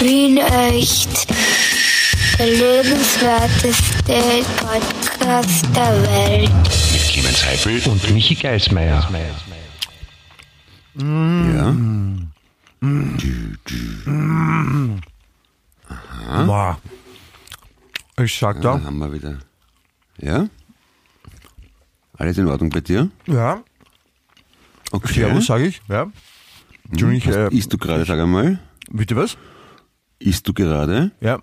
Wien echt. Der lebenswerteste Podcast der Welt. Mit Clemens Heifel und Michi Geismeier. Ja. Boah. Ich sag Da da, haben wir wieder. Ja? Alles in Ordnung bei dir? ja, Okay. Servus sag ich, ja. Entschuldigung, ich, Was äh, isst du gerade, sag einmal? bitte was? Isst du gerade? Ja,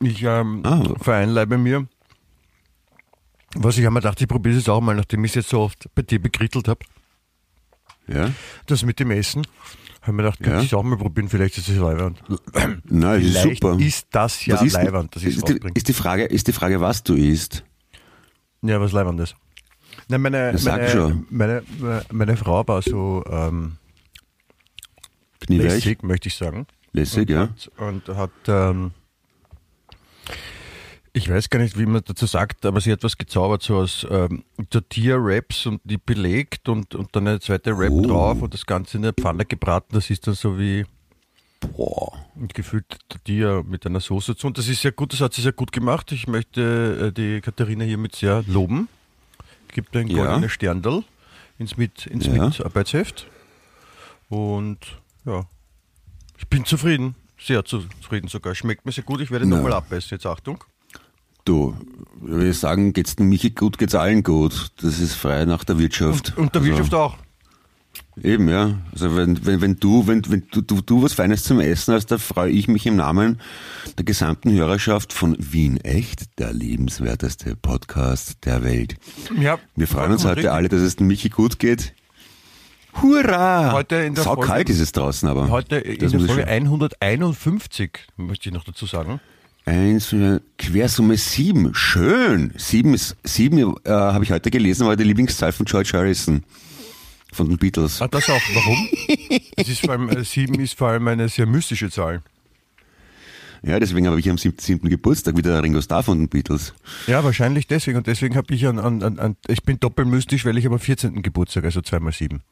ich ähm, Ah. vereinleibe mir, was ich habe mir gedacht, ich probiere es auch mal, nachdem ich es jetzt so oft bei dir bekrittelt habe, Ja? das mit dem Essen. Habe mir gedacht, könnte Ja. ich es auch mal probieren, vielleicht ist es leiwand. Nein, ist super. ist das ja Was ist, leiwand, das ich ist, es die, rausbringe. ist, die Frage, ist die Frage, was du isst? Ja, was leiwand ist. Nein, meine, Ja, sag meine, schon. meine, meine, meine Frau war so ähm, lässig, möchte ich sagen. Lässig, ja. hat, und hat, ähm, ich weiß gar nicht, wie man dazu sagt, aber sie hat was gezaubert, so aus ähm, Tortilla-Wraps und die belegt und, und dann eine zweite Wrap Oh. drauf und das Ganze in der Pfanne gebraten. Das ist dann so wie Boah. ein gefüllte Tortilla mit einer Soße dazu. Und das ist sehr gut, das hat sie sehr gut gemacht. Ich möchte äh, die Katharina hiermit sehr loben. Gibt ein Ja. goldenes Sterndal ins, mit, ins Ja. Mitarbeitsheft. Und ja, ich bin zufrieden. Sehr zufrieden sogar. Schmeckt mir sehr gut. Ich werde nochmal abbeißen. Jetzt Achtung. Du, wir sagen, geht's dem Michi gut, geht's allen gut. Das ist frei nach der Wirtschaft. Und der Also, Wirtschaft auch. Eben, ja. Also wenn, wenn, wenn du, wenn, wenn du, du, du was Feines zum Essen hast, da freue ich mich im Namen der gesamten Hörerschaft von Wien Echt, der lebenswerteste Podcast der Welt. Ja, Wir freuen uns heute richtig. alle, dass es dem Michi gut geht. Hurra! Heute in der Sau Folge- kalt ist es draußen, aber. Heute in der Folge schon- 151, möchte ich noch dazu sagen. Eins, Quersumme sieben. Schön. Sieben ist, sieben, äh, habe ich heute gelesen, war die Lieblingszahl von George Harrison. Von den Beatles. Ah, das auch. Warum? das ist vor allem, äh, sieben ist vor allem eine sehr mystische Zahl. Ja, deswegen habe ich am siebten, siebten Geburtstag wieder Ringo Starr von den Beatles. Ja, wahrscheinlich deswegen. Und deswegen habe ich an, an, an, an, ich bin doppelmystisch, weil ich am 14. Geburtstag, also zweimal sieben.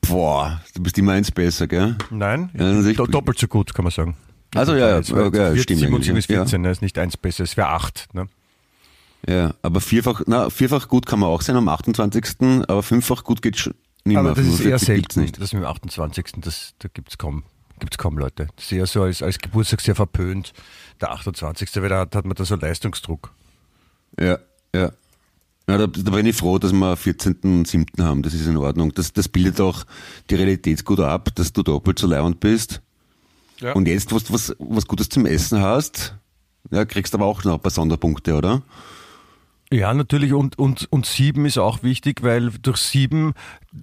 Boah, du bist immer eins besser, gell? Nein, Ja, ich- do, doppelt so gut, kann man sagen. Also ja, ja, Jetzt, weil ja, stimmt 77 eigentlich, ist 14, ne, ist nicht eins besser, es wäre acht. Ne? Ja, aber vierfach, na, vierfach gut kann man auch sein am 28., aber fünffach gut geht schon nicht mehr. Aber das ist eher 45 gibt's selten. nicht. Das mit dem 28. Das, da gibt's kaum, gibt's kaum Leute. Das ist eher so als, als Geburtstag sehr verpönt. Der 28. weil da hat, hat man da so Leistungsdruck. Ja, ja. Ja, da, da bin ich froh, dass wir 14. und 7. haben. Das ist in Ordnung. Das, das bildet auch die Realität gut ab, dass du doppelt so leibend bist. Ja. Und jetzt, was, was, was Gutes zum Essen hast, ja, kriegst aber auch noch ein paar Sonderpunkte, oder? Ja, natürlich. Und, und, und sieben ist auch wichtig, weil durch sieben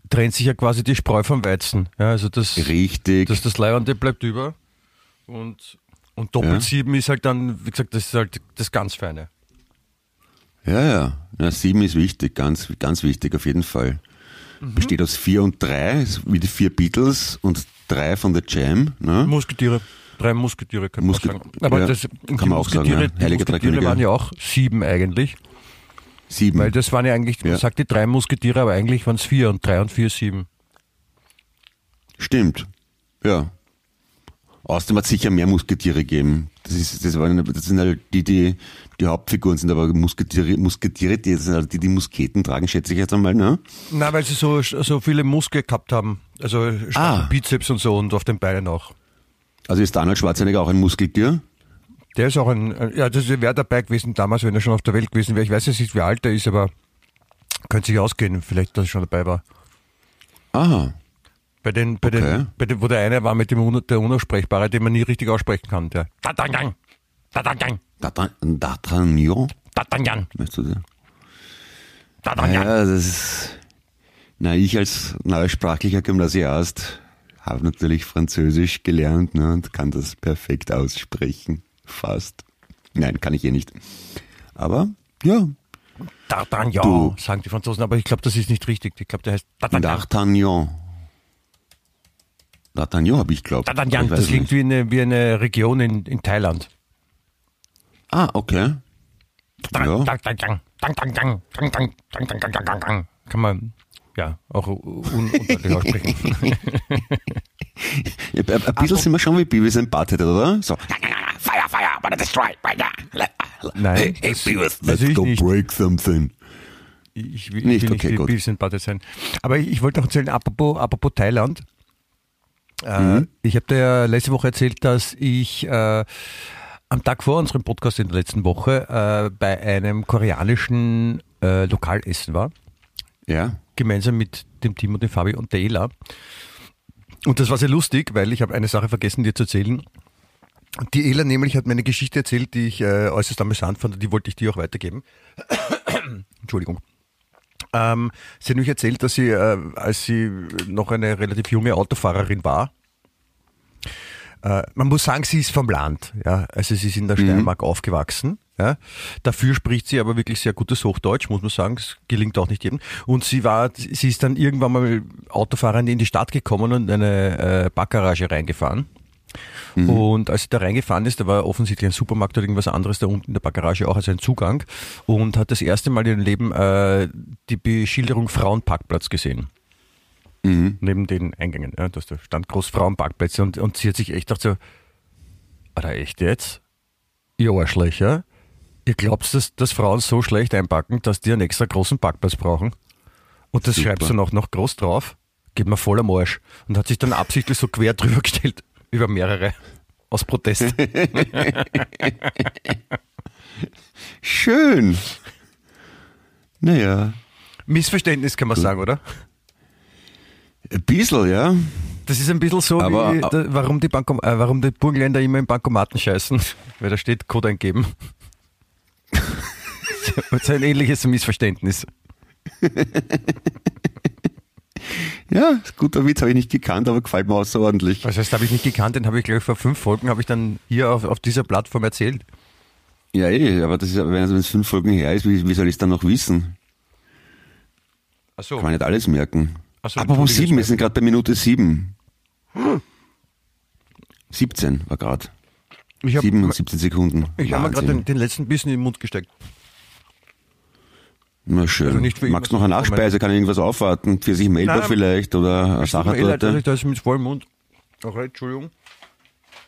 trennt sich ja quasi die Spreu vom Weizen. Ja, also das, Richtig. das, das Leibende bleibt über. Und, und doppelt Ja. sieben ist halt dann, wie gesagt, das ist halt das ganz Feine. Ja, ja. ja sieben ist wichtig, ganz, ganz wichtig auf jeden Fall. Mhm. Besteht aus vier und drei, wie die vier Beatles und drei von der Jam. Ne? Musketiere. Drei Musketiere kann Muske- man sagen. Aber ja, das, kann die man auch sagen, die Heilige drei Musketiere waren ja auch sieben eigentlich. Sieben. Weil das waren ja eigentlich, man Ja. sagt die drei Musketiere, aber eigentlich waren es vier und drei und vier sieben. Stimmt. Ja. Außerdem hat es sicher mehr Musketiere gegeben. Das, ist, das, waren, das sind halt die, die die Hauptfiguren sind, aber Musketiere, Musketiere die sind halt die, die Musketen tragen, schätze ich jetzt einmal, ne? Na, weil sie so, so viele Muskeln gehabt haben. Also Ah. Bizeps und so und auf den Beinen auch. Also ist Arnold Schwarzenegger auch ein Muskeltier? Der ist auch ein, ein- ja, das wäre dabei gewesen damals, wenn er schon auf der Welt gewesen wäre. Ich weiß jetzt nicht, wie alt er ist, aber könnte sich ausgehen, vielleicht, dass er schon dabei war. Aha. Bei den, bei Okay. den, bei den, wo der eine war mit dem Un der Unaussprechbare, den man nie richtig aussprechen kann. Der Tatangang, Tatangang, D'Artagnan- D'Artagnan, weißt du das? Tatangang. Ja, das ist. Na, ich als neusprachlicher Gymnasiast habe natürlich Französisch gelernt ne, und kann das perfekt aussprechen. Fast. Nein, kann ich eh nicht. Aber ja, D'Artagnan, sagen die Franzosen, aber ich glaube, das ist nicht richtig. Ich glaube, der heißt D'Artagnan. D'Artagnan. D'Artagnan habe ich glaubt. D'Artagnan, Ich das klingt nicht. wie eine, wie eine Region in, in Thailand. Ah, okay. Ja. Kann man ja auch un undeutlich aussprechen. Ein bisschen sind wir schon wie Beavis and Butthead, oder? So. Fire, fire, gonna destroy. Nein, Hey, hey Beavis, also let's ich go nicht. break something. Ich will Nicht, ich will okay, nicht Beavis and Butthead sein. Aber ich, ich wollte noch erzählen, apropos, apropos Thailand. Äh, Ich habe dir ja letzte Woche erzählt, dass ich äh, am Tag vor unserem Podcast in der letzten Woche äh, bei einem koreanischen äh, Lokalessen war. Ja. gemeinsam mit dem Team und dem Fabi und der Ela. Und das war sehr lustig, weil ich habe eine Sache vergessen, dir zu erzählen. Die Ela nämlich hat mir eine Geschichte erzählt, die ich äh, äußerst amüsant fand und die wollte ich dir auch weitergeben. Entschuldigung. Ähm, sie hat nämlich erzählt, dass sie, äh, als sie noch eine relativ junge Autofahrerin war, äh, man muss sagen, sie ist vom Land. Ja? Also sie ist in der Steiermark aufgewachsen. Ja? Dafür spricht sie aber wirklich sehr gutes Hochdeutsch, muss man sagen. Das gelingt auch nicht jedem. Und sie war, sie ist dann irgendwann mal Autofahrerin in die Stadt gekommen und in eine äh, Backgarage reingefahren. Und als sie da reingefahren ist, da war offensichtlich ein Supermarkt oder irgendwas anderes da unten in der Backgarage auch als ein Zugang und hat das erste Mal in ihrem Leben äh, die Beschilderung Frauenparkplatz gesehen Mhm. neben den Eingängen. Ja, da stand groß Frauenparkplätze und, und sie hat sich echt gedacht so, Alter, echt jetzt? Ihr Arschlöcher? Ihr glaubt, dass, dass Frauen so schlecht einpacken, dass die einen extra großen Parkplatz brauchen? Und das Super. schreibst du noch, noch groß drauf? Geht mir voll am Arsch. Und hat sich dann absichtlich so quer drüber gestellt, über mehrere, aus Protest. Schön. Naja, Missverständnis kann man sagen, oder? ein bisschen, ja. Das ist ein bisschen so, Aber- wie, da, warum, die Bankom äh, warum die Burgenländer immer im Bankomaten scheißen, weil da steht Code eingeben. Das ist ein ähnliches Missverständnis. Ja, guter Witz, habe ich nicht gekannt, aber gefällt mir außerordentlich. Was heißt, habe ich nicht gekannt, den habe ich gleich vor fünf Folgen, habe ich dann hier auf, auf dieser Plattform erzählt. Ja, eh, aber das ist, wenn es fünf Folgen her ist, wie, wie soll ich es dann noch wissen? Achso. Kann man nicht alles merken. Ach so, Apropos entschuldige, sieben, wir sind gerade bei Minute sieben. 17 war gerade. Ich habe Sieben und 17 Sekunden. ich hab mir gerade den, den letzten Bissen in den Mund gesteckt. Na schön. Also nicht für Magst noch eine Nachspeise? Kann ich irgendwas aufwarten? Pfirsich Melba Nein. vielleicht oder eine leid, dass Sachertorte? ich da ist mit vollem Mund. Okay, Entschuldigung.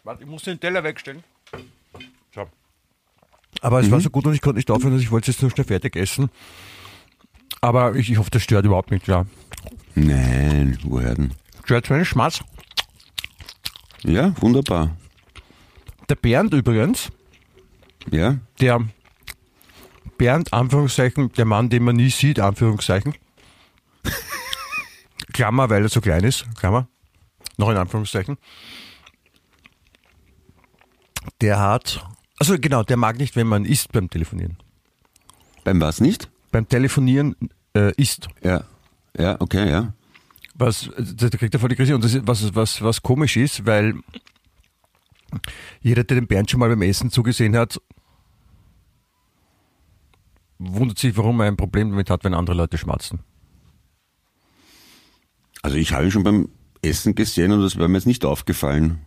Warte, ich muss den Teller wegstellen. So. Aber es war so gut und ich konnte nicht aufhören, dass ich wollte es jetzt nur schnell fertig essen. Aber ich, ich hoffe, das stört überhaupt nicht, ja. Nein, woher denn? Stört so einen Schmatz. Ja, wunderbar. Der Bernd übrigens, Ja, der Bernd, Anführungszeichen, der Mann, den man nie sieht, Anführungszeichen. Klammer, weil er so klein ist, Klammer. Noch in Anführungszeichen. Der hat, also genau, der mag nicht, wenn man isst beim Telefonieren. beim was nicht? Beim Telefonieren äh, isst. Ja, ja, okay, ja. Was, da kriegt er voll die Krise. Und das ist, was, was, was komisch ist, weil jeder, der den Bernd schon mal beim Essen zugesehen hat, wundert sich, warum er ein Problem damit hat, wenn andere Leute schmatzen. Also ich habe ihn schon beim Essen gesehen und das wäre mir jetzt nicht aufgefallen.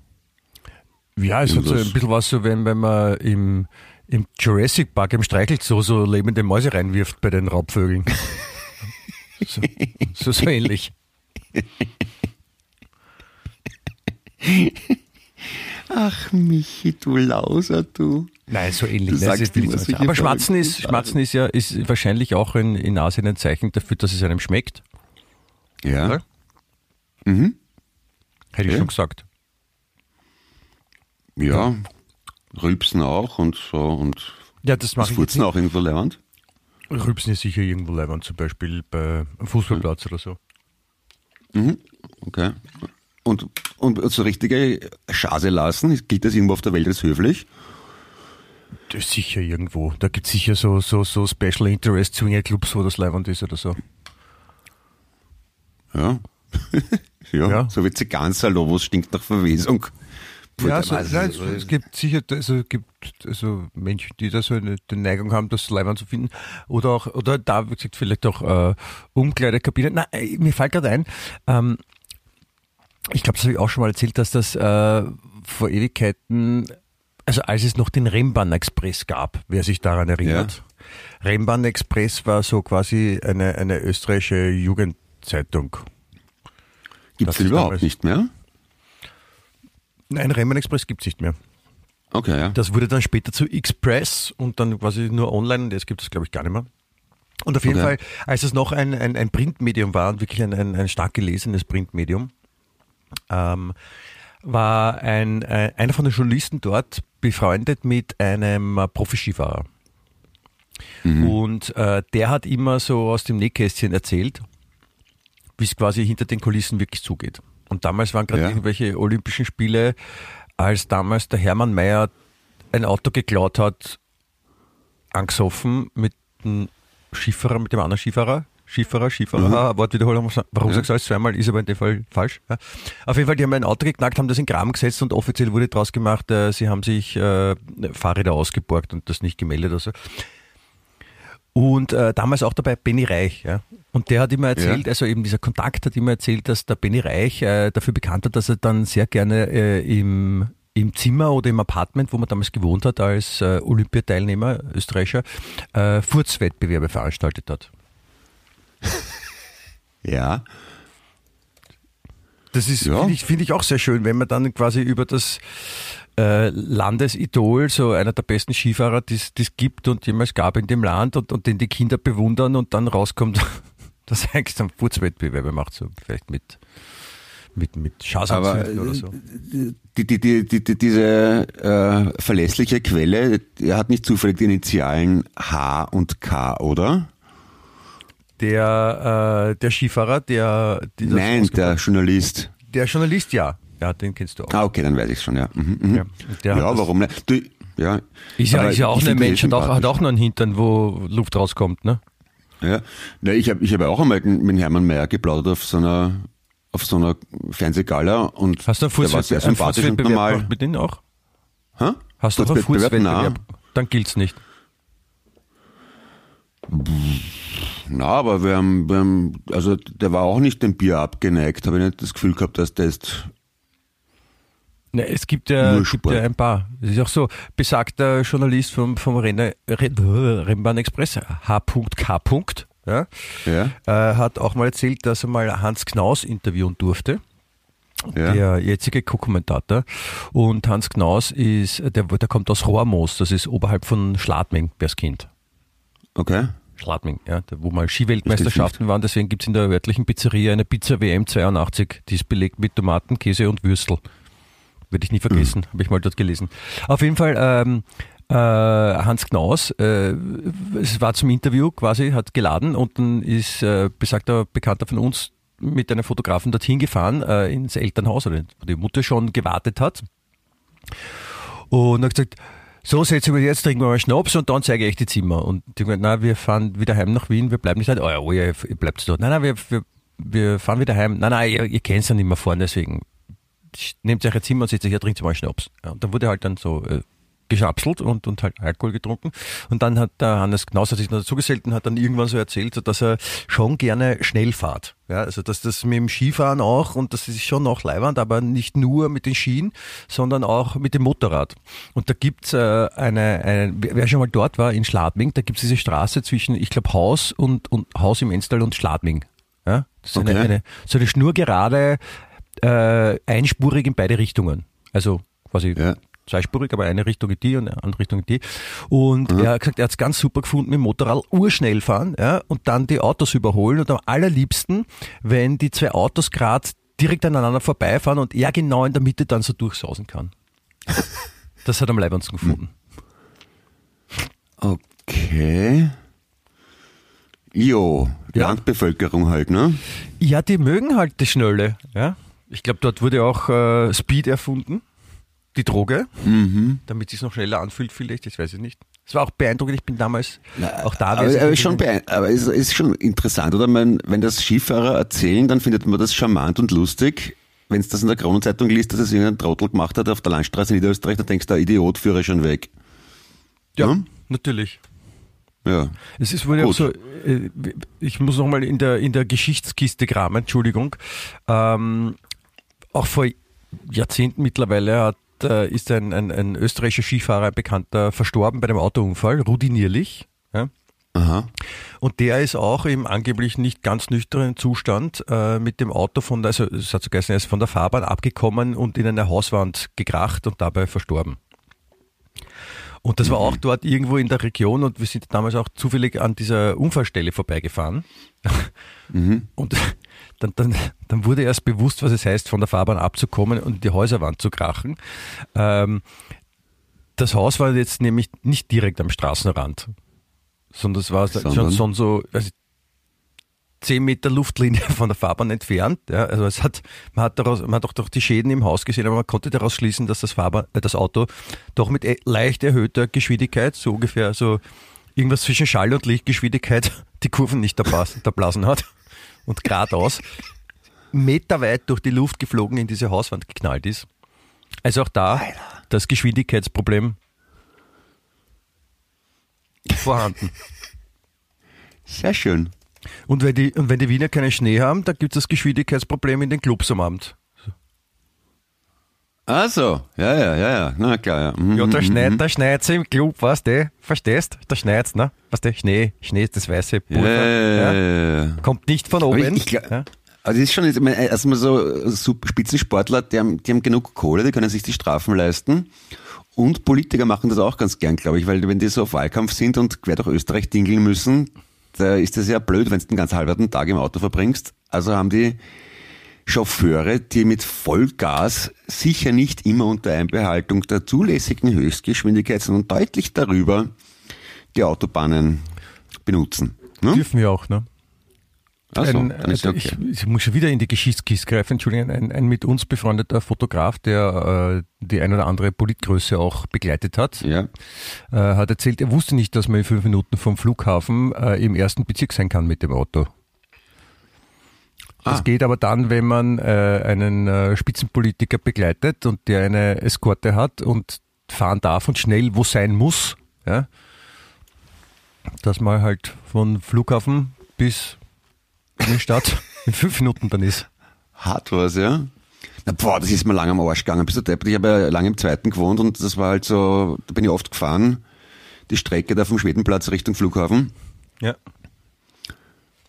Ja, es hat so ein bisschen was so, wenn, wenn man im, im Jurassic Park im Streichelzoo so lebende Mäuse reinwirft bei den Raubvögeln. so, so, so ähnlich. Ach, Michi, du Lauser, du. Nein, so ähnlich. Du ne? Sagst so. solche Aber Schmatzen ist, Schmatzen ist ja ist wahrscheinlich auch in, in Asien ein Zeichen dafür, dass es einem schmeckt. Ja. Oder? Mhm. Hätte ich Ja. schon gesagt. Ja. Rülpsen auch und so und Ja, das mache ich Furzen auch irgendwo lernt. nicht. Rübsen ist sicher irgendwo leibend, zum Beispiel bei einem Fußballplatz oder so. Okay. Und, und so richtige Schase lassen, gilt das irgendwo auf der Welt als höflich? Das ist sicher irgendwo. Da gibt es sicher so, so, so Special Interest Swingerclubs, wo das leibend ist oder so. Ja. ja. Ja. So wie Zigarrensalon, wo es stinkt nach Verwesung. Ja, so, Also, nein, es, es gibt sicher also, es gibt also Menschen, die da so eine die Neigung haben, das leibend zu finden. Oder auch, oder da, wie gesagt, vielleicht auch äh, Umkleidekabinen. Nein, äh, mir fällt gerade ein, ähm, ich glaube, das habe ich auch schon mal erzählt, dass das äh, vor Ewigkeiten, also als es noch den Rennbahn Express gab, wer sich daran erinnert. Rennbahn Express war so quasi eine, eine österreichische Jugendzeitung. Gibt es überhaupt nicht mehr? Nein, Rennbahn Express gibt es nicht mehr. Okay, ja. Das wurde dann später zu Express und dann quasi nur online und jetzt gibt es, glaube ich, gar nicht mehr. Und auf jeden Okay. Fall, als es noch ein, ein, ein Printmedium war und wirklich ein, ein, ein stark gelesenes Printmedium, ähm, war ein, äh, einer von den Journalisten dort befreundet mit einem äh, Profi-Skifahrer. Und äh, der hat immer so aus dem Nähkästchen erzählt, wie es quasi hinter den Kulissen wirklich zugeht. Und damals waren gerade Ja. irgendwelche Olympischen Spiele, als damals der Hermann Mayer ein Auto geklaut hat, angesoffen mit einem Skifahrer, mit dem anderen Skifahrer. Skifahrer, Skifahrer, Wortwiederholung, warum Ja. sagst du alles zweimal, ist aber in dem Fall falsch. Ja. Auf jeden Fall, die haben ein Auto geknackt, haben das in Graben gesetzt und offiziell wurde daraus gemacht, äh, sie haben sich äh, Fahrräder ausgeborgt und das nicht gemeldet. Also. Und äh, damals auch dabei Benny Reich. Ja. Und der hat immer erzählt, Ja. also eben dieser Kontakt hat immer erzählt, dass der Benny Reich äh, dafür bekannt hat, dass er dann sehr gerne äh, im, im Zimmer oder im Apartment, wo man damals gewohnt hat als äh, Olympiateilnehmer, Österreicher, äh, Furzwettbewerbe veranstaltet hat. Ja. Das ist, Ja. finde ich, finde ich auch sehr schön, wenn man dann quasi über das äh, Landesidol, so einer der besten Skifahrer, die es gibt und jemals gab in dem Land und, und den die Kinder bewundern und dann rauskommt, dass er eigentlich dann Furzwettbewerbe macht, so vielleicht mit, mit, mit Schasanzügen oder so. die, die, die, die, die, diese äh, verlässliche Quelle, die hat nicht zufällig die Initialen H und K, oder? Der, äh, der Skifahrer, der, Nein, der Journalist. der Journalist, ja. Ja, den kennst du auch. Ah, okay, dann weiß ich schon, ja. Mhm, mhm. Ja, ja warum nicht? Du, ja. Ist ja, ist ja auch ein Mensch, hat auch, hat auch noch einen Hintern, wo Luft rauskommt, ne? Ja, Na, ich habe ich hab auch einmal mit Hermann Mayer geplaudert auf so einer auf so einer Fernsehgala und Hast du einen der war sehr sympathisch und normal. gemacht mit denen auch? Hä? Hast du auch einen? Furzwettbewerb? Dann gilt's nicht. Na, aber wir haben, wir haben, also der war auch nicht dem Bier abgeneigt, habe ich nicht das Gefühl gehabt, dass der ist. Ne, es gibt ja, gibt ja ein paar. Es ist auch so, besagter Journalist vom, vom Renner, Rennbahn Express, H.K. Ja, Ja, äh, hat auch mal erzählt, dass er mal Hans Knaus interviewen durfte. ja. Der jetzige Co-Kommentator. Und Hans Knaus ist, der, der kommt aus Rohrmoos, das ist oberhalb von Schladming, wer es kennt. Okay. Schladming, ja, wo mal Skiweltmeisterschaften waren. Deswegen gibt's in der örtlichen Pizzeria eine Pizza WM 82, die ist belegt mit Tomaten, Käse und Würstel. Werde ich nie vergessen, habe ich mal dort gelesen. Auf jeden Fall, ähm, äh, Hans Knaus, äh, es war zum Interview quasi, hat geladen und dann ist äh, besagter Bekannter von uns mit einem Fotografen dorthin gefahren, äh, ins Elternhaus, wo die Mutter schon gewartet hat. Und hat gesagt, so setzen wir jetzt, trinken wir mal Schnaps und dann zeige ich euch die Zimmer. Und die haben gesagt, nein, wir fahren wieder heim nach Wien, wir bleiben nicht da. Oh ja, oh ja, ihr bleibt dort. Nein, nein, wir, wir, wir fahren wieder heim. Nein, nein, ihr, ihr kennt ja nicht mehr fahren, deswegen nehmt euch ein Zimmer und setzt euch hier, trinkt mal Schnaps. Ja, und dann wurde halt dann so äh, geschapselt und, und halt Alkohol getrunken. Und dann hat der Hannes Knaus hat sich noch dazugesellt und hat dann irgendwann so erzählt, dass er schon gerne schnell fährt. Ja, also dass das mit dem Skifahren auch und das ist schon auch leiwand, aber nicht nur mit den Skien, sondern auch mit dem Motorrad. Und da gibt's äh, eine, eine, wer schon mal dort war in Schladming, da gibt's diese Straße zwischen, ich glaube, Haus und, und Haus im Enstal und Schladming. Ja, das ist eine, Okay. eine, so eine schnurgerade, äh, einspurig in beide Richtungen. Also quasi Ja. Zweispurig, aber eine Richtung in die und eine andere Richtung in die. Und er hat gesagt, er hat es ganz super gefunden mit dem Motorrad urschnell fahren ja, und dann die Autos überholen und am allerliebsten, wenn die zwei Autos gerade direkt aneinander vorbeifahren und er genau in der Mitte dann so durchsausen kann. Das hat er am leibendsten gefunden. Okay. Jo, Ja. Landbevölkerung halt, ne? Ja, die mögen halt die Schnelle. Ja? Ich glaube, dort wurde auch äh, Speed erfunden, die Droge, Mhm. damit es sich noch schneller anfühlt vielleicht, das weiß ich nicht. Es war auch beeindruckend, ich bin damals auch da. Aber, aber, schon aber es ist schon interessant, oder? Man, wenn das Skifahrer erzählen, dann findet man das charmant und lustig. Wenn es das in der Kronenzeitung liest, dass es irgendein Trottel gemacht hat auf der Landstraße in Niederösterreich, dann denkst du, der Idiot führe schon weg. ja, Hm? natürlich. Ja. Es ist wohl auch Gut. so, äh, ich muss nochmal in der, in der Geschichtskiste kramen, Entschuldigung. Ähm, auch vor Jahrzehnten mittlerweile hat, äh, ist ein, ein, ein österreichischer Skifahrer, ein Bekannter, verstorben bei einem Autounfall, Rudi Nierlich. Ja? Aha. Und der ist auch im angeblich nicht ganz nüchternen Zustand äh, mit dem Auto von, der- also es hat so geheißen, er ist von der Fahrbahn abgekommen und in eine Hauswand gekracht und dabei verstorben. Und das war auch dort irgendwo in der Region und wir sind damals auch zufällig an dieser Unfallstelle vorbeigefahren. Und dann, dann, dann wurde erst bewusst, was es heißt, von der Fahrbahn abzukommen und die Häuserwand zu krachen. Ähm, das Haus war jetzt nämlich nicht direkt am Straßenrand, sondern es war Sondern? schon, schon so also zehn Meter Luftlinie von der Fahrbahn entfernt. Ja, also es hat, man hat daraus, man hat auch doch die Schäden im Haus gesehen, aber man konnte daraus schließen, dass das Fahrbahn, äh, das Auto doch mit e- leicht erhöhter Geschwindigkeit, so ungefähr so irgendwas zwischen Schall- und Lichtgeschwindigkeit, die Kurven nicht erblasen hat und geradeaus meterweit durch die Luft geflogen in diese Hauswand geknallt ist. Also auch da das Geschwindigkeitsproblem vorhanden. Sehr schön. Und wenn die, und wenn die Wiener keinen Schnee haben, da gibt es das Geschwindigkeitsproblem in den Clubs am Abend. Ach so, ja, ja, ja, ja, na klar, ja. Mhm, Ja, da mhm, schneit, mhm. da schneit's im Club, weißt du? Verstehst? Da schneit's, ne? Weißt du? Schnee, Schnee ist das weiße Pulver. ja, Ja. ja. Kommt nicht von oben. ich, ich, ja. Also das ist schon, erstmal so super Spitzensportler, die haben, die haben genug Kohle, die können sich die Strafen leisten. Und Politiker machen das auch ganz gern, glaube ich, weil wenn die so auf Wahlkampf sind und quer durch Österreich dingeln müssen, da ist das ja blöd, wenn du den ganz halben Tag im Auto verbringst. Also haben die Chauffeure, die mit Vollgas sicher nicht immer unter Einbehaltung der zulässigen Höchstgeschwindigkeit, sondern deutlich darüber die Autobahnen benutzen. Ne? Dürfen wir auch, ne? Also, ein, also okay. ich, ich muss schon wieder in die Geschichtskiste greifen, Entschuldigung, ein, ein mit uns befreundeter Fotograf, der äh, die ein oder andere Politgröße auch begleitet hat, ja. äh, hat erzählt, er wusste nicht, dass man in fünf Minuten vom Flughafen äh, im ersten Bezirk sein kann mit dem Auto. Das Ah. geht aber dann, wenn man äh, einen äh, Spitzenpolitiker begleitet und der eine Eskorte hat und fahren darf und schnell wo sein muss, ja, dass man halt von Flughafen bis in die Stadt in fünf Minuten dann ist. Hart was, ja. Na, boah, das ist mir lange am Arsch gegangen. Bist du deppert? Ich habe ja lange im zweiten gewohnt und das war halt so, da bin ich oft gefahren, die Strecke da vom Schwedenplatz Richtung Flughafen. Ja.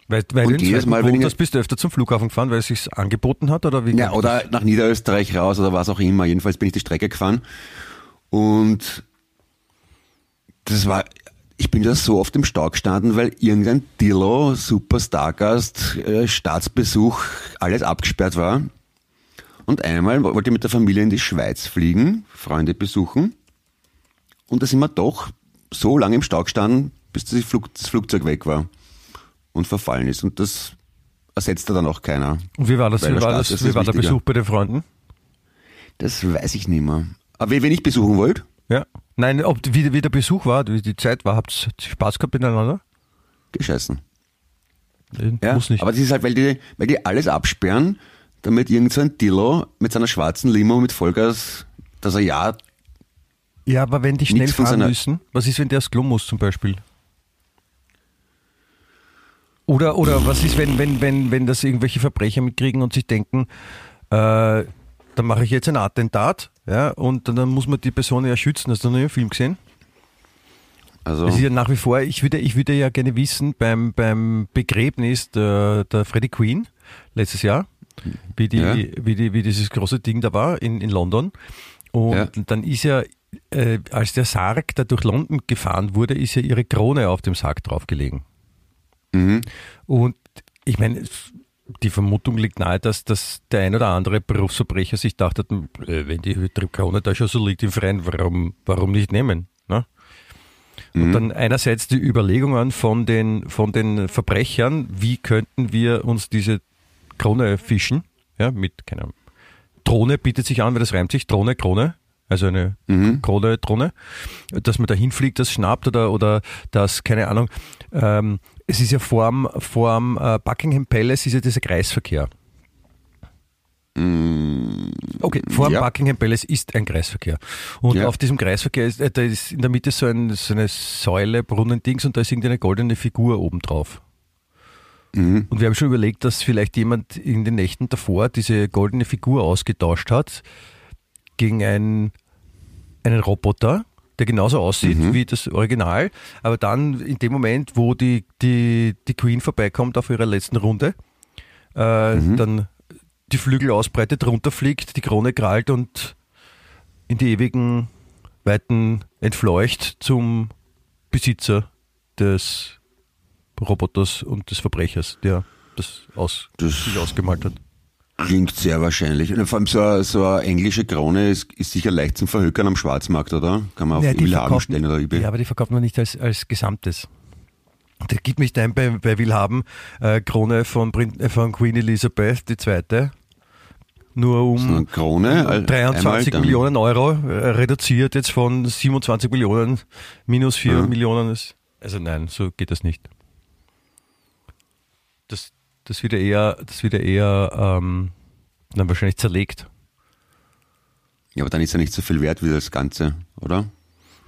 Weil, weil Und jedes Mal, wenn ich- bist du öfter zum Flughafen gefahren, weil es sich angeboten hat oder wie? Ja, oder nach Niederösterreich raus oder was auch immer. Jedenfalls bin ich die Strecke gefahren und das war, ich bin da so oft im Stau gestanden, weil irgendein Dillo, super Stargast, äh, Staatsbesuch, alles abgesperrt war. Und einmal wollte ich mit der Familie in die Schweiz fliegen, Freunde besuchen. Und da sind wir doch so lange im Stau gestanden, bis das Flugzeug weg war und verfallen ist. Und das ersetzte dann auch keiner. Und wie war das? Wie war, das, wie war der. Besuch bei den Freunden? Das weiß ich nicht mehr. Aber wen wen ich besuchen wollt? Ja. Nein, ob wie, wie der Besuch war, wie die Zeit war, habt ihr Spaß gehabt miteinander? Gescheißen. Ja, Muss nicht. aber das ist halt, weil die, weil die alles absperren, damit irgend so ein Dillo mit seiner schwarzen Limo mit Vollgas, dass er ja, ja, aber wenn die schnell fahren müssen, was ist, wenn der aufs Klo muss zum Beispiel? Oder, oder was ist, wenn, wenn, wenn, wenn das irgendwelche Verbrecher mitkriegen und sich denken, äh, dann mache ich jetzt ein Attentat, ja, und dann muss man die Person ja schützen. Hast du noch nie einen Film gesehen? also, Es ist ja nach wie vor, ich würde, ich würde ja gerne wissen, beim, beim Begräbnis der, der Freddie Queen letztes Jahr, wie, die, Ja. wie, die, wie dieses große Ding da war in, in London. Und Ja. dann ist ja, äh, als der Sarg da durch London gefahren wurde, ist ja ihre Krone auf dem Sarg draufgelegen. Mhm. Und ich meine, die Vermutung liegt nahe, dass, dass der ein oder andere Berufsverbrecher sich dachte, äh, wenn die Krone da schon so liegt im Freien, warum, warum nicht nehmen? Ne? Und dann einerseits die Überlegungen von den, von den Verbrechern, wie könnten wir uns diese Krone fischen, ja, mit, keine Ahnung, Drohne bietet sich an, weil das reimt sich, Drohne, Krone, also eine Krone, Drohne, dass man da hinfliegt, das schnappt oder, oder das, keine Ahnung, ähm, es ist ja vorm, vorm äh, Buckingham Palace ist ja dieser Kreisverkehr. Okay, vor dem ja. Buckingham Palace ist ein Kreisverkehr. Und Ja. auf diesem Kreisverkehr ist, äh, da ist in der Mitte so, ein, so eine Säule, Brunnendings und da ist irgendeine goldene Figur oben drauf. Mhm. Und wir haben schon überlegt, dass vielleicht jemand in den Nächten davor diese goldene Figur ausgetauscht hat gegen einen, einen Roboter, der genauso aussieht Mhm. wie das Original, aber dann in dem Moment, wo die, die, die Queen vorbeikommt auf ihrer letzten Runde, äh, Mhm. dann die Flügel ausbreitet, runterfliegt, die Krone krallt und in die ewigen Weiten entfleucht zum Besitzer des Roboters und des Verbrechers, der das, aus, Das- sich ausgemalt hat. Klingt sehr wahrscheinlich. Und vor allem so eine, so eine englische Krone ist, ist sicher leicht zum Verhökern am Schwarzmarkt, oder? Kann man auf Ja, die Willhaben stellen oder eBay. Ja, aber die verkauft man nicht als, als Gesamtes. Der gibt mich ein bei, bei Willhaben äh, Krone von, äh, von Queen Elizabeth II. Nur So eine um Krone, äh, 23 einmal dann- Millionen Euro, äh, reduziert jetzt von 27 Millionen, minus 4 Ja. Millionen. Ist, also nein, so geht das nicht. Das, ja eher, das wird ja eher ähm, dann wahrscheinlich zerlegt. Ja, aber dann ist ja nicht so viel wert wie das Ganze, oder?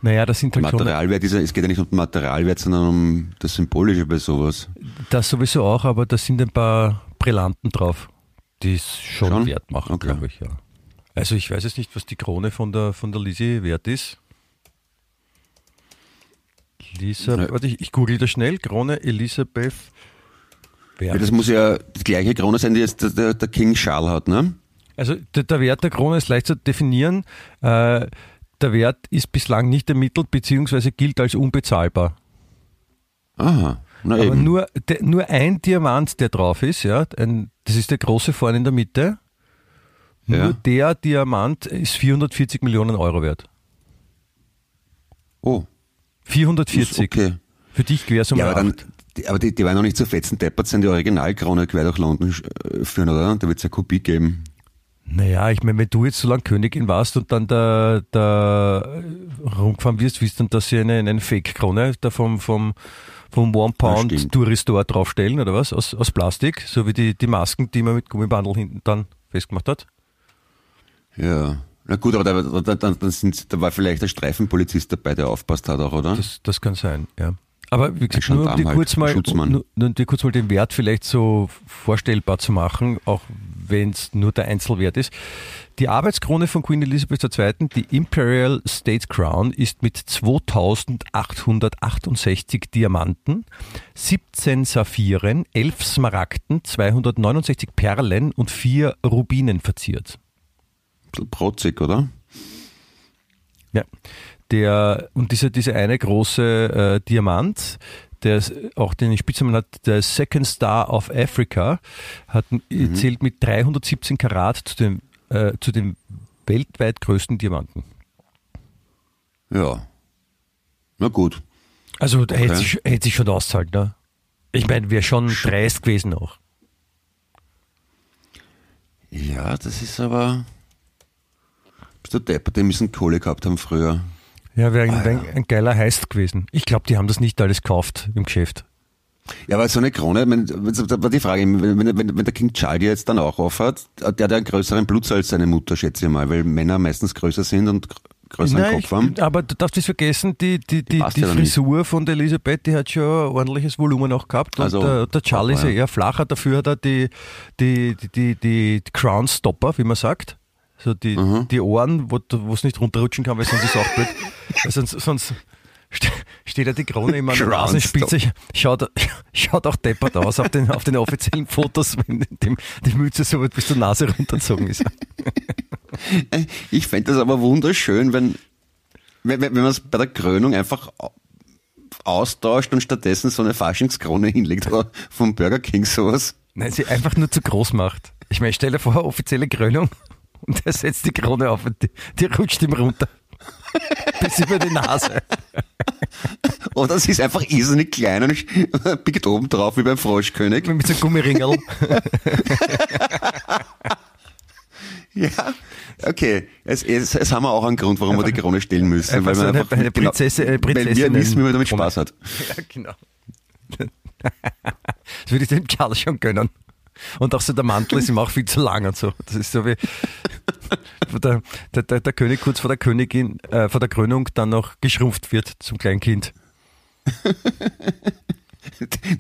Naja, das sind halt Materialwert ist ja, es geht ja nicht um den Materialwert, sondern um das Symbolische bei sowas. Das sowieso auch, aber da sind ein paar Brillanten drauf, die es schon, Schon? wert machen, Okay. glaube ich, ja. Also ich weiß jetzt nicht, was die Krone von der von der Lisi wert ist. Lisa, warte, ich, ich google das schnell. Krone Elisabeth Wert. das muss ja die gleiche Krone sein, die jetzt der, der, King Charles hat, ne? Also der, der Wert der Krone ist leicht zu definieren. Äh, der Wert ist bislang nicht ermittelt bzw. gilt als unbezahlbar. Aha, na Aber eben. nur, der, nur ein Diamant, der drauf ist, ja, ein, das ist der große vorne in der Mitte. Nur Ja. der Diamant ist 440 Millionen Euro wert. oh, 440. okay. Für dich quer um Ja, aber, dann, acht. Die, aber die, die werden noch nicht so fetzen deppert sein, die Originalkrone quer durch London äh, führen, oder? Da wird es ja Kopie geben. Naja, ich meine, wenn du jetzt so lange Königin warst und dann da, da rumgefahren wirst, wirst dann, dass sie eine, eine Fake-Krone da vom, vom, vom One Pound stimmt. Tourist Store draufstellen oder was? Aus, aus Plastik, so wie die, die Masken, die man mit Gummibandel hinten dann festgemacht hat. Ja. Na gut, aber da, da, da, da, sind, da war vielleicht ein Streifenpolizist dabei, der aufpasst hat auch, oder? Das, das kann sein, ja. Aber wie gesagt, nur um dir kurz mal, nur, nur um dir kurz mal den Wert vielleicht so vorstellbar zu machen, auch wenn es nur der Einzelwert ist. Die Arbeitskrone von Queen Elizabeth II., die Imperial State Crown, ist mit 2868 Diamanten, 17 Saphiren, 11 Smaragden, 269 Perlen und 4 Rubinen verziert. Ein bisschen protzig, oder? Ja. Der, und dieser, dieser eine große äh, Diamant, der auch den Spitznamen hat, der Second Star of Africa, hat, zählt mit 317 Karat zu dem, äh, zu den weltweit größten Diamanten. Ja. Na gut. Also da hätte Okay. sich, hätte sich schon auszahlt, ne? Ich meine, wäre schon dreist gewesen auch. Ja, das ist aber. Bist du deppert, die müssen Kohle gehabt haben früher. Ja, wäre ein, Ah, wär ja. ein geiler Heist gewesen. Ich glaube, die haben das nicht alles gekauft im Geschäft. Ja, aber so eine Krone, da war die Frage, wenn, wenn, wenn, wenn der King Charles die jetzt dann auch aufhat, der hat ja einen größeren Blutz als seine Mutter, schätze ich mal, weil Männer meistens größer sind und gr- größeren Nein, Kopf haben. ich, aber du darfst nicht vergessen, die, die, die, passt die ja nicht. Frisur von der Elisabeth, die hat schon ein ordentliches Volumen auch gehabt. Und Also, der, der Charlie ist ja. eher flacher, dafür hat er die, die, die, die, die Crown Stopper, wie man sagt. So die, Mhm. die Ohren, wo es nicht runterrutschen kann, weil sonst ist es auch blöd. Sonst, sonst ste- steht ja die Krone immer an der Nasenspitze. Schaut, schaut auch deppert aus auf den, auf den offiziellen Fotos, wenn dem, die Mütze so weit bis zur Nase runtergezogen ist. Ich fände das aber wunderschön, wenn, wenn, wenn man es bei der Krönung einfach au- austauscht und stattdessen so eine Faschingskrone hinlegt oder vom Burger King sowas. Nein, sie einfach nur zu groß macht. Ich meine, stell dir vor, offizielle Krönung und er setzt die Krone auf und die, die rutscht ihm runter. Bis über die Nase. Oder sie ist einfach irrsinnig klein und biegt oben drauf wie beim Froschkönig. Mit so einem Gummiringel. Ja, okay. Es, es, es haben wir auch einen Grund, warum wir die Krone stellen müssen. einfach Weil, so wir eine- einfach eine Prinzessin- eine weil wir wissen, wie man damit Spaß hat. Ja, genau. Das würde ich dem Charles schon gönnen. Und auch so der Mantel ist ihm auch viel zu lang und so. Das ist so wie der, der, der, der König kurz vor der Königin, äh, vor der Krönung dann noch geschrumpft wird zum Kleinkind.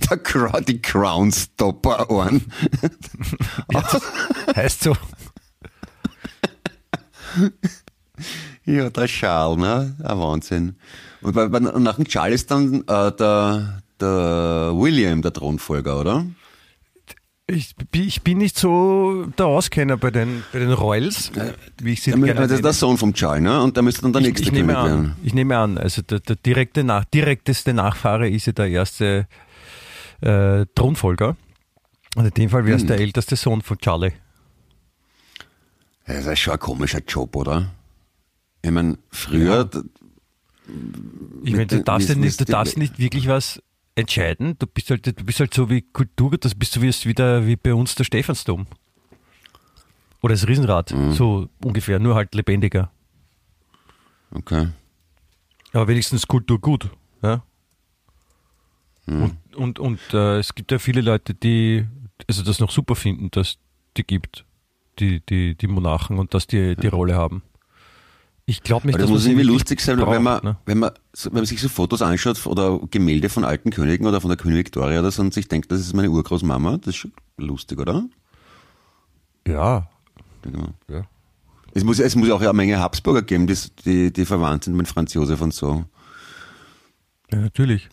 Der Crown, die Crown Stopper Ohren. Heißt so. Ja, der Charles, ne? Ein Wahnsinn. Und bei, bei, nach dem Charles ist dann äh, der, der William der Thronfolger, oder? Ich, ich bin nicht so der Auskenner bei den, bei den Royals, wie ich sie Ja, gerne das ist der Sohn vom Charles, ne? Und der müsste dann der ich, nächste ich nehme König an, werden. ich nehme an, also der, der direkte nach, direkteste Nachfahre ist ja der erste äh, Thronfolger. Und in dem Fall wäre es Hm. der älteste Sohn von Charlie. Ja, das ist schon ein komischer Job, oder? Ich meine, früher, d- Ich meine, du darfst, ja nicht, du darfst nicht wirklich was entscheiden. Du bist halt, du bist halt so wie Kultur, das bist du wie, wieder wie bei uns der Stephansdom. Oder das Riesenrad, Mhm. so ungefähr, nur halt lebendiger. okay. Aber wenigstens Kultur gut. Ja? Mhm. Und, und, und äh, es gibt ja viele Leute, die also das noch super finden, dass die gibt, die, die, die Monarchen und dass die die Rolle haben. Ich glaube nicht, Aber das muss irgendwie lustig sein, braucht, wenn man, ne? wenn man, wenn man sich so Fotos anschaut oder Gemälde von alten Königen oder von der Königin Victoria oder so und sich denkt, das ist meine Urgroßmama, das ist schon lustig, oder? Ja, ja. Es muss, es muss auch eine Menge Habsburger geben, die, die, die verwandt sind mit Franz Josef und so. ja natürlich.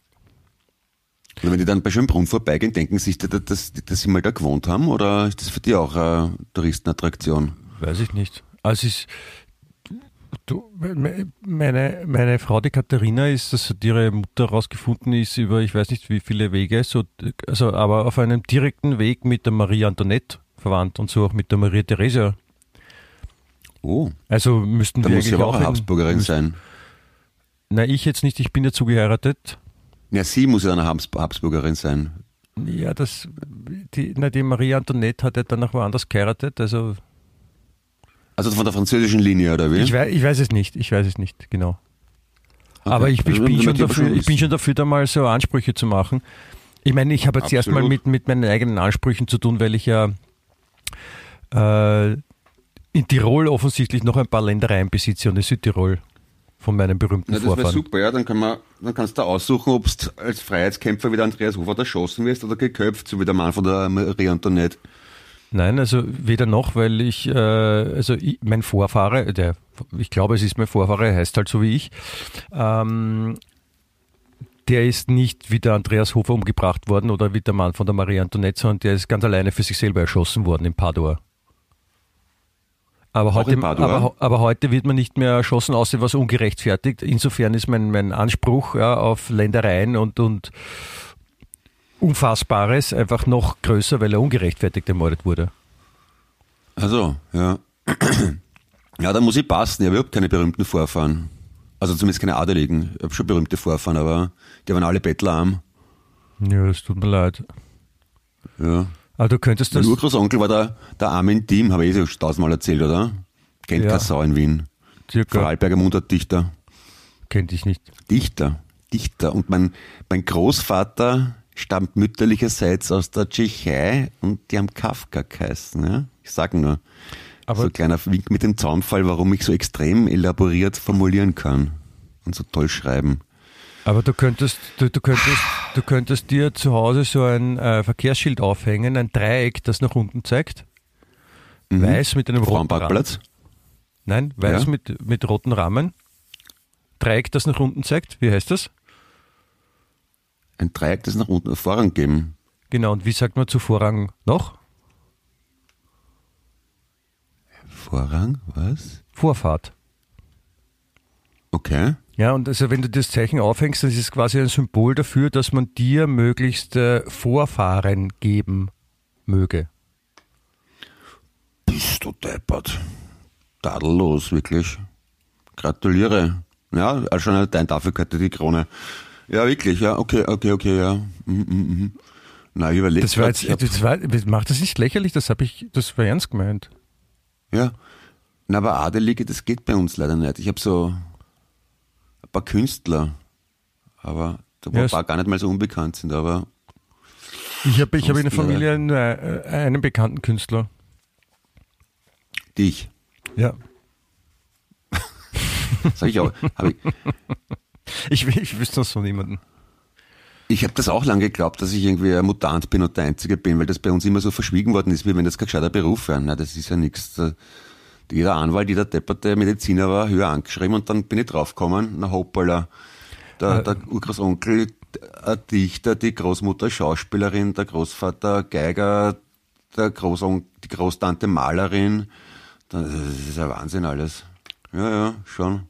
Und wenn die dann bei Schönbrunn vorbeigehen, denken sich, dass, dass, dass sie mal da gewohnt haben oder ist das für die auch eine Touristenattraktion? Weiß ich nicht. Also ist, du, me- meine, meine Frau, die Katharina, ist, dass ihre Mutter rausgefunden ist über, ich weiß nicht wie viele Wege, so, also, aber auf einem direkten Weg mit der Marie Antoinette verwandt und so auch mit der Maria Theresia. Oh, Also müssten da wir muss aber auch eine in- Habsburgerin müssen- sein. Na, ich jetzt nicht, ich bin ja zugeheiratet. Ja, sie muss ja eine Habs Habsburgerin sein. Ja, das, die, na, die Marie Antoinette hat ja dann noch woanders geheiratet, also Also von der französischen Linie, oder wie? ich, weiß, ich weiß es nicht, ich weiß es nicht, genau. Aber ich, ich, Also, bin schon dafür, ich bin schon dafür, da mal so Ansprüche zu machen. Ich meine, ich habe jetzt erstmal mit, mit meinen eigenen Ansprüchen zu tun, weil ich ja äh, in Tirol offensichtlich noch ein paar Ländereien besitze und in Südtirol von meinen berühmten Ja, das wäre Vorfahren. super, ja. Dann, kann man, dann kannst du aussuchen, ob du als Freiheitskämpfer wie der Andreas Hofer erschossen wirst oder geköpft, so wie der Mann von der Marie Antoinette. Nein, also weder noch, weil ich, äh, also ich, mein Vorfahre, der, ich glaube, es ist mein Vorfahre, er heißt halt so wie ich, ähm, der ist nicht wie der Andreas Hofer umgebracht worden oder wie der Mann von der Marie Antoinette, sondern der ist ganz alleine für sich selber erschossen worden in Padua. Aber heute, aber, aber heute wird man nicht mehr erschossen, außer was ungerechtfertigt. Insofern ist mein, mein Anspruch ja, auf Ländereien und, und Unfassbares einfach noch größer, weil er ungerechtfertigt ermordet wurde. Also, ja. Ja, da muss ich passen. Ich habe überhaupt keine berühmten Vorfahren. Also zumindest keine Adeligen. Ich habe schon berühmte Vorfahren, aber die waren alle bettlerarm. Ja, es tut mir leid. Ja. Aber du könntest Mein das. Urgroßonkel war der, der Armin Diem, habe ich eh schon tausendmal erzählt, oder? Kennt Ja. keine Sau in Wien. Circa. Vorarlberger Mundartdichter. Kennt ich nicht. Dichter, Dichter. Und mein, mein Großvater stammt mütterlicherseits aus der Tschechei und die haben Kafka geheißen. Ja? Ich sag nur. Aber- so ein kleiner Wink mit dem Zaunfall, warum ich so extrem elaboriert formulieren kann und so toll schreiben. Aber du könntest, du, du könntest, du könntest dir zu Hause so ein äh, Verkehrsschild aufhängen, ein Dreieck, das nach unten zeigt. Weiß mit einem roten Rahmen. Nein, weiß Ja. mit, mit roten Rahmen. Dreieck, das nach unten zeigt. Wie heißt das? Ein Dreieck, das nach unten Vorrang geben. Genau, und wie sagt man zu Vorrang noch? Vorrang? Was? Vorfahrt. Okay. Ja, und also wenn du das Zeichen aufhängst, dann ist es quasi ein Symbol dafür, dass man dir möglichst äh, Vorfahren geben möge. Bist du deppert. Tadellos, wirklich. Gratuliere. Ja, also schon allein dafür gehört die Krone. Ja, wirklich, ja, okay, okay, okay, ja. Mhm, mhm, mhm. Na, ich überlege Das war jetzt, das war, macht das nicht lächerlich, das habe ich, das war ernst gemeint. Ja. Na, aber Adelige, das geht bei uns leider nicht. Ich habe so ein paar Künstler, aber da wo Ja, ein paar gar nicht mal so unbekannt sind, aber Ich habe ich hab in der Familie einen, äh, einen bekannten Künstler. dich. Ja. Das hab ich auch. Hab ich Ich, ich wüsste noch so niemanden. ich habe das auch lange geglaubt, dass ich irgendwie ein Mutant bin und der Einzige bin, weil das bei uns immer so verschwiegen worden ist, wie wenn das kein gescheiter Beruf wäre. Na, das ist ja nichts. jeder Anwalt, jeder depperte Mediziner war höher angeschrieben und dann bin ich draufgekommen, na hoppala, der, Äh. der Urgroßonkel, ein Dichter, die Großmutter Schauspielerin, der Großvater Geiger, der Großonkel, die Großtante Malerin, das ist ja Wahnsinn alles. Ja, ja, schon.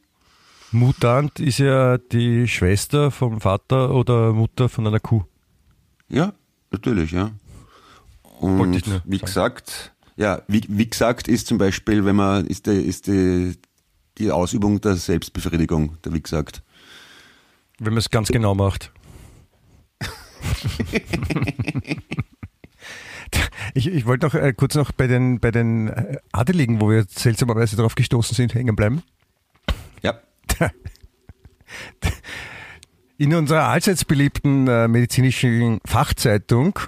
Mutant ist ja die Schwester vom Vater oder Mutter von einer Kuh. Ja, natürlich, ja. Und wie gesagt, ja, wie, wie gesagt ist zum Beispiel, wenn man, ist die, ist die, die Ausübung der Selbstbefriedigung, der wie gesagt. Wenn man es ganz genau macht. ich, ich wollte noch äh, kurz noch bei den, bei den äh, Adeligen, wo wir seltsamerweise darauf gestoßen sind, hängen bleiben. Ja, In unserer allseits beliebten äh, medizinischen Fachzeitung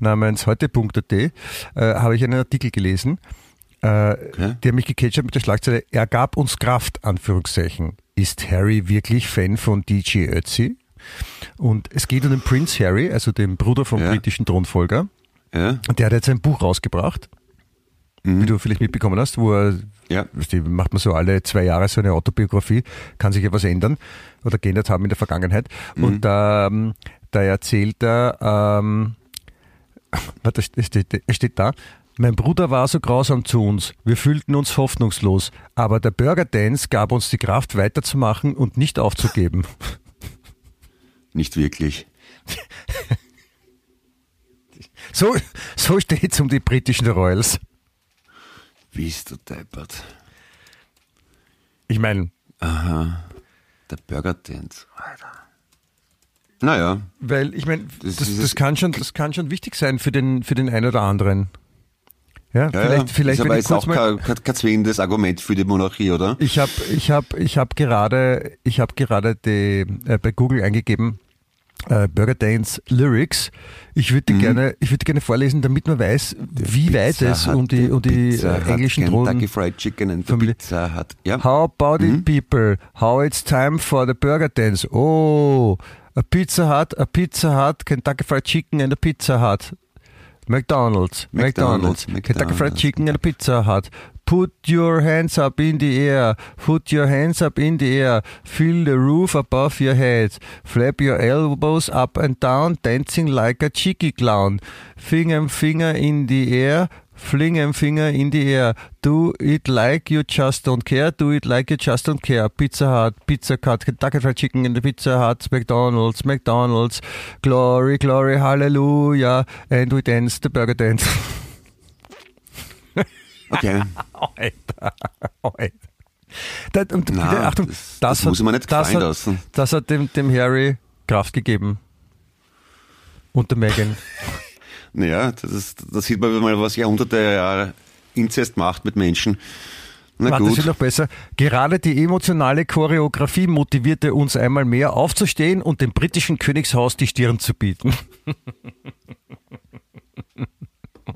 namens heute.at äh, habe ich einen Artikel gelesen, äh, Okay. der mich gecatcht hat mit der Schlagzeile Er gab uns Kraft, Anführungszeichen. Ist Harry wirklich Fan von DJ Ötzi? Und es geht um den Prince Harry, also den Bruder vom Ja. britischen Thronfolger. ja, der hat jetzt ein Buch rausgebracht, wie du vielleicht mitbekommen hast, wo er ja. Du, macht man so alle zwei Jahre so eine Autobiografie, kann sich ja was ändern oder geändert haben in der Vergangenheit. Und da, ähm, da erzählt er, ähm, warte, es steht, steht da, mein Bruder war so grausam zu uns. Wir fühlten uns hoffnungslos. Aber der Burger Dance gab uns die Kraft weiterzumachen und nicht aufzugeben. Nicht wirklich. So, so steht es um die britischen Royals. Wie ist du deppert? Ich meine, Aha. Der Burger Dance. Alter. Naja, weil ich meine, Das das, das, kann schon, das kann schon wichtig sein für den, für den einen oder anderen. Ja, ja, vielleicht, ja. vielleicht ist aber jetzt auch kein, kein zwingendes Argument für die Monarchie, oder? Ich habe ich hab, ich hab gerade, ich hab gerade die, äh, bei Google eingegeben, äh, Burger Dance Lyrics. Ich würde Mhm. gerne, ich würde gerne vorlesen, damit man weiß, wie weit Pizza es Hut, um die, um die Pizza äh, englischen Kentucky Thronen. Fried Chicken and the Familie. Pizza hat. Ja. How about Mhm. it, people? How it's time for the Burger Dance? Oh, a Pizza Hut, a Pizza Hut, Kentucky Fried Chicken and a Pizza Hut. McDonald's, McDonald's, McDonald's, Kentucky Fried McDonald's. Chicken and a Pizza Hut. Put your hands up in the air, put your hands up in the air, feel the roof above your head, flap your elbows up and down, dancing like a cheeky clown. Finger, finger in the air, fling a finger in the air. Do it like you just don't care, do it like you just don't care. Pizza Hut, Pizza Hut, Kentucky Fried Chicken and the Pizza Hut, McDonald's, McDonald's, glory, glory, hallelujah, and we dance the burger dance. Okay. Alter, Alter. Das, und bitte, Achtung, das- das, das muss hat, man nicht das gefallen hat, lassen. Das hat dem, dem Harry Kraft gegeben. Und der Megan. Naja, das, ist, das sieht man mal, was Jahrhunderte Jahre Inzest macht mit Menschen. Na Warte, das gut. wird noch besser. Gerade die emotionale Choreografie motivierte uns einmal mehr aufzustehen und dem britischen Königshaus die Stirn zu bieten.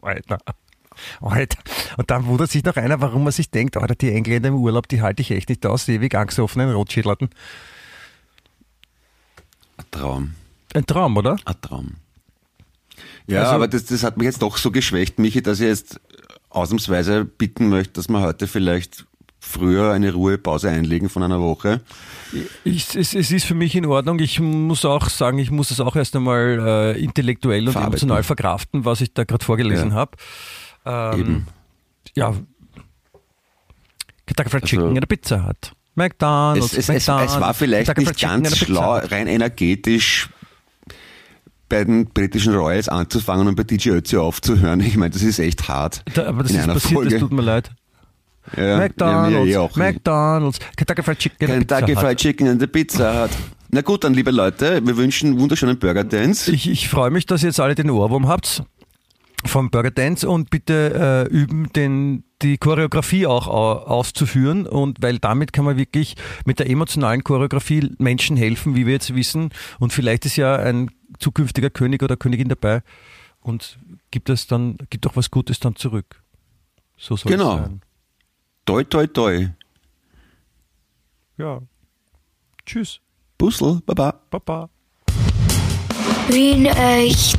Alter. Alter. Und dann wundert sich noch einer, warum man sich denkt, Alter, die Engländer im Urlaub, die halte ich echt nicht aus, die ewig angstoffenen Rotschädlerten. Ein Traum. Ein Traum, oder? Ein Traum. Ja, Also- aber das, das hat mich jetzt doch so geschwächt, Michi, dass ich jetzt ausnahmsweise bitten möchte, dass wir heute vielleicht früher eine Ruhepause einlegen von einer Woche. Ich, es, es ist für mich in Ordnung. Ich muss auch sagen, ich muss es auch erst einmal äh, intellektuell und Verarbeiten. emotional verkraften, was ich da gerade vorgelesen Ja. habe. Ähm, Eben. Ja. Kentucky Fried Also- Chicken in der Pizza hat. McDonald's, Es, es, es, es McDonald's, war vielleicht nicht Chicken ganz schlau, rein energetisch bei den britischen Royals anzufangen und bei DJ Ötzi aufzuhören. Ich meine, das ist echt hart. Da, aber das in ist einer passiert, Folge. das tut mir leid. Ja, ja, McDonald's, auch. McDonald's, Kentucky Fried Chicken in der Kentucky. Fried Chicken and the Pizza Hut. Na gut, dann liebe Leute, wir wünschen einen wunderschönen Burger Dance. Ich, ich freue mich, dass ihr jetzt alle den Ohrwurm habt vom Burger Dance und bitte äh, üben, den, die Choreografie auch au- auszuführen und weil damit kann man wirklich mit der emotionalen Choreografie Menschen helfen, wie wir jetzt wissen und vielleicht ist ja ein zukünftiger König oder Königin dabei und gibt es dann, gibt auch was Gutes dann zurück. So soll Genau. es sein. Toi, toi, toi. Ja. Tschüss. Bussel, baba. Baba. Wien echt.